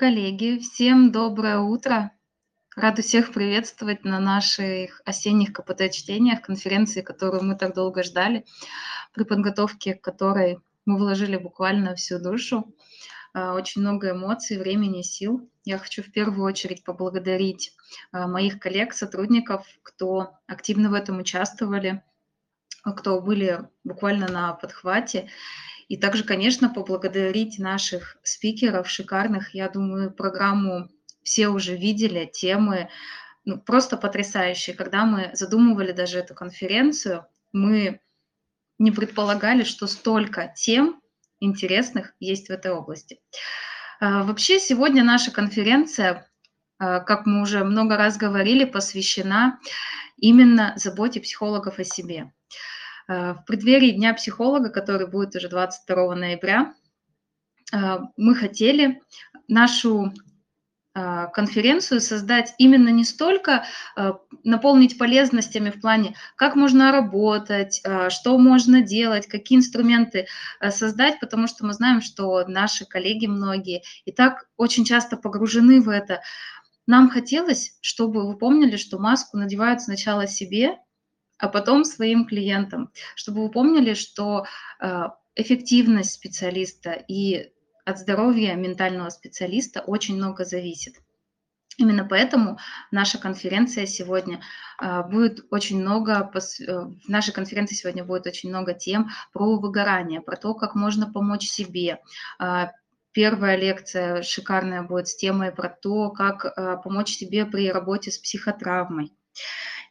Коллеги, всем доброе утро! Рада всех приветствовать на наших осенних КПТ-чтениях, конференции, которую мы так долго ждали, при подготовке которой мы вложили буквально всю душу, а, очень много эмоций, времени, сил. Я хочу в первую очередь поблагодарить а, моих коллег, сотрудников, кто активно в этом участвовали, кто были буквально на подхвате. И также, конечно, поблагодарить наших спикеров шикарных. Я думаю, программу все уже видели, темы ну, просто потрясающие. Когда мы задумывали даже эту конференцию, мы не предполагали, что столько тем интересных есть в этой области. А, вообще сегодня наша конференция, а, как мы уже много раз говорили, посвящена именно заботе психологов о себе. Э, в преддверии Дня психолога, который будет уже 22 ноября, э, мы хотели нашу э, конференцию создать именно не столько наполнить полезностями в плане, как можно работать, что можно делать, какие инструменты создать, потому что мы знаем, что наши коллеги многие и так очень часто погружены в это. Нам хотелось, чтобы вы помнили, что маску надевают сначала себе, а потом своим клиентам, чтобы вы помнили, что э, эффективность специалиста и от здоровья ментального специалиста очень много зависит. Именно поэтому наша конференция сегодня э, будет очень много, э, в нашей конференции сегодня будет очень много тем про выгорание, про то, как можно помочь себе. Первая лекция шикарная будет с темой про то, как помочь себе при работе с психотравмой.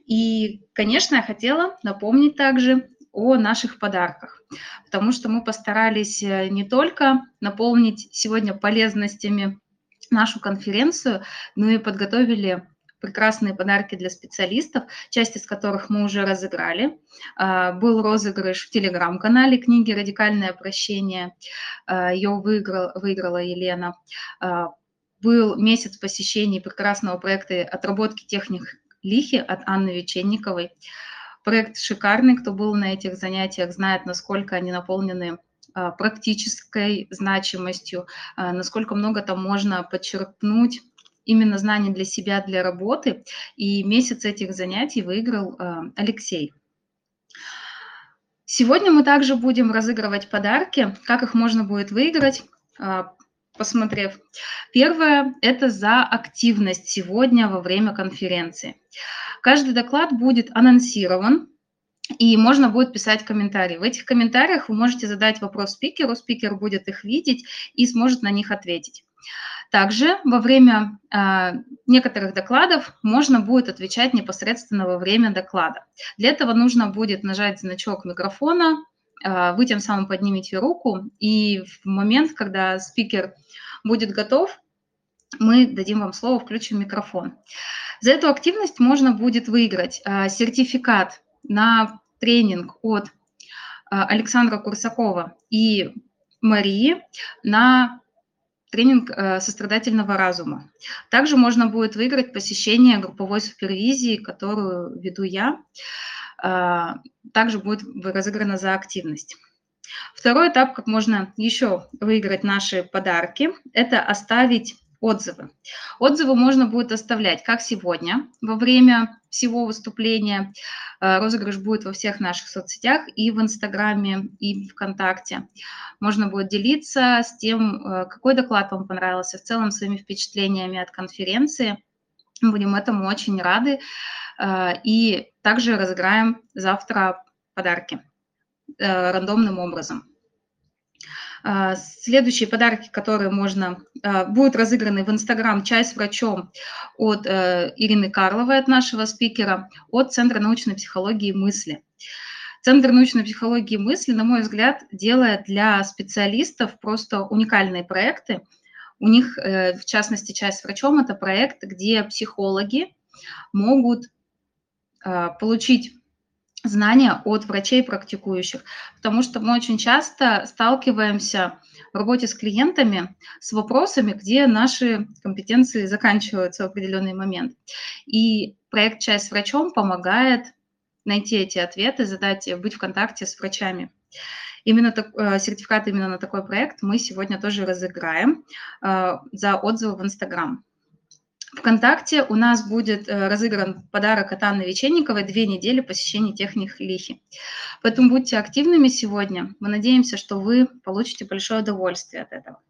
И, конечно, я хотела напомнить также о наших подарках, потому что мы постарались э, не только наполнить сегодня полезностями нашу конференцию, но и подготовили прекрасные подарки для специалистов, часть из которых мы уже разыграли. А, был розыгрыш в телеграм-канале книги «Радикальное прощение». А, Ее выиграл, выиграла Елена. А, был месяц посещений прекрасного проекта отработки техник Лихи от Анны Веченниковой. Проект шикарный, кто был на этих занятиях, знает, насколько они наполнены а, практической значимостью, а, насколько много там можно подчеркнуть именно знаний для себя, для работы. И месяц этих занятий выиграл а, Алексей. Сегодня мы также будем разыгрывать подарки. Как их можно будет выиграть? Посмотрев. Первое – это за активность сегодня во время конференции. Каждый доклад будет анонсирован, и можно будет писать комментарии. В этих комментариях вы можете задать вопрос спикеру, спикер будет их видеть и сможет на них ответить. Также во время э, некоторых докладов можно будет отвечать непосредственно во время доклада. Для этого нужно будет нажать значок микрофона, вы тем самым поднимете руку, и в момент, когда спикер будет готов, мы дадим вам слово, включим микрофон. За эту активность можно будет выиграть а, сертификат на тренинг от а, Александра Курсакова и Марии на тренинг а, сострадательного разума. Также можно будет выиграть посещение групповой супервизии, которую веду я. Также будет разыграна за активность. Второй этап, как можно еще выиграть наши подарки, это оставить отзывы. Отзывы можно будет оставлять как сегодня, во время всего выступления. Э, розыгрыш будет во всех наших соцсетях, и в Инстаграме, и ВКонтакте. Можно будет делиться с тем, э, какой доклад вам понравился, в целом своими впечатлениями от конференции. Будем этому очень рады. Э, и также разыграем завтра подарки. Э, рандомным образом. А, следующие подарки, которые можно, будут разыграны в Инстаграм «Чай с врачом» от э, Ирины Карловой, от нашего спикера, от Центра научной психологии мысли. Центр научной психологии мысли, на мой взгляд, делает для специалистов просто уникальные проекты. У них, э, в частности, «Чай с врачом» – это проект, где психологи могут получить знания от врачей практикующих, потому что мы очень часто сталкиваемся в работе с клиентами с вопросами, где наши компетенции заканчиваются в определенный момент. И проект «Чай с врачом» помогает найти эти ответы, задать, быть в контакте с врачами. Именно так, э, сертификат именно на такой проект мы сегодня тоже разыграем э, за отзывы в Инстаграм. ВКонтакте у нас будет э, разыгран подарок от Анны Веченниковой «Две недели посещения техник Лихи». Поэтому будьте активными сегодня. Мы надеемся, что вы получите большое удовольствие от этого.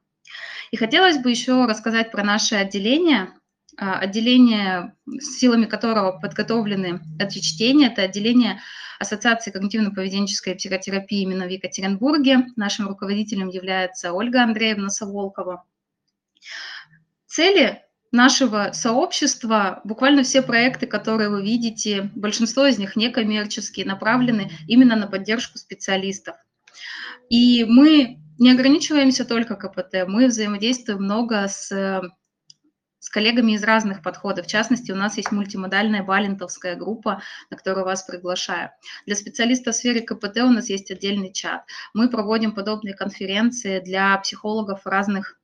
И хотелось бы еще рассказать про наше отделение. Отделение, силами которого подготовлены эти чтения, это отделение Ассоциации когнитивно-поведенческой психотерапии именно в Екатеринбурге. Нашим руководителем является Ольга Андреевна Саволкова. Цели нашего сообщества, буквально все проекты, которые вы видите, большинство из них некоммерческие, направлены именно на поддержку специалистов. И мы не ограничиваемся только КПТ, мы взаимодействуем много с с коллегами из разных подходов. В частности, у нас есть мультимодальная балентовская группа, на которую вас приглашаю. Для специалистов в сфере КПТ у нас есть отдельный чат. Мы проводим подобные конференции для психологов разных, э,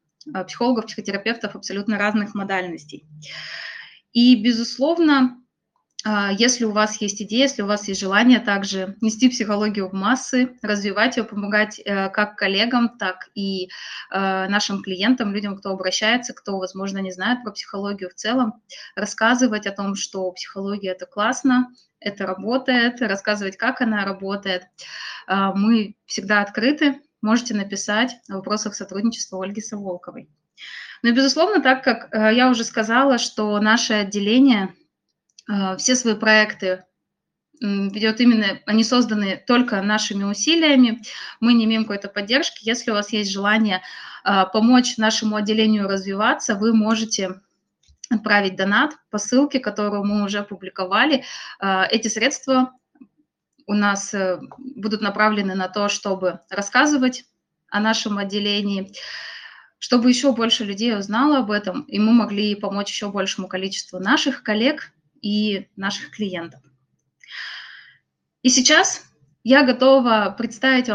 психологов, психотерапевтов абсолютно разных модальностей. И, безусловно, а, если у вас есть идея, если у вас есть желание также нести психологию в массы, развивать ее, помогать э, как коллегам, так и э, нашим клиентам, людям, кто обращается, кто, возможно, не знает про психологию в целом, рассказывать о том, что психология – это классно, это работает, рассказывать, как она работает. Мы всегда открыты, можете написать о вопросах сотрудничества Ольги Саволковой. Ну и, безусловно, так как э, я уже сказала, что наше отделение – а, все свои проекты ведет именно, они созданы только нашими усилиями, мы не имеем какой-то поддержки. Если у вас есть желание а, помочь нашему отделению развиваться, вы можете отправить донат по ссылке, которую мы уже опубликовали. Эти средства у нас э, будут направлены на то, чтобы рассказывать о нашем отделении, чтобы еще больше людей узнало об этом, и мы могли помочь еще большему количеству наших коллег и наших клиентов. И сейчас я готова представить вам